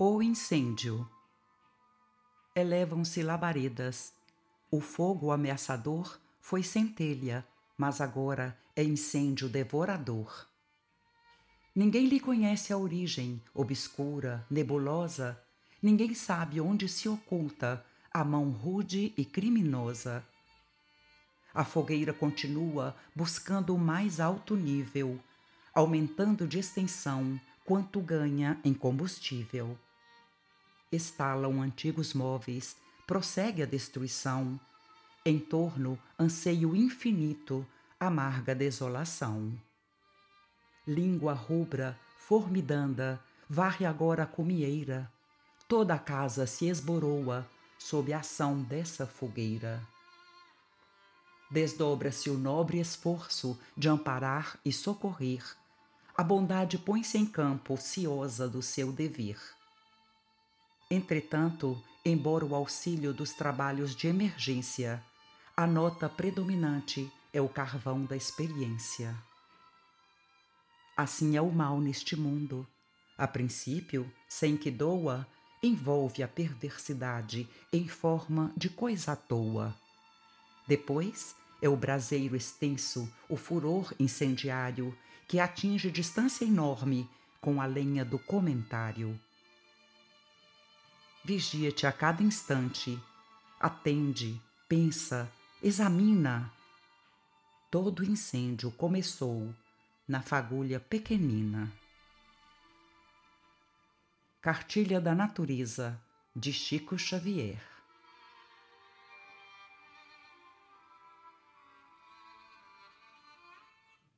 O incêndio. Elevam-se labaredas. O fogo ameaçador foi centelha, mas agora é incêndio devorador. Ninguém lhe conhece a origem, obscura, nebulosa. Ninguém sabe onde se oculta a mão rude e criminosa. A fogueira continua buscando o mais alto nível, aumentando de extensão quanto ganha em combustível estalam antigos móveis, prossegue a destruição. Em torno, anseio infinito, amarga desolação. Língua rubra, formidanda, varre agora a comieira. Toda a casa se esboroa sob a ação dessa fogueira. Desdobra-se o nobre esforço de amparar e socorrer. A bondade põe-se em campo, ciosa do seu dever Entretanto, embora o auxílio dos trabalhos de emergência, a nota predominante é o carvão da experiência. Assim é o mal neste mundo. A princípio, sem que doa, envolve a perversidade em forma de coisa à toa. Depois, é o braseiro extenso, o furor incendiário, que atinge distância enorme com a lenha do comentário vigia-te a cada instante, atende, pensa, examina. Todo incêndio começou na fagulha pequenina. Cartilha da Natureza, de Chico Xavier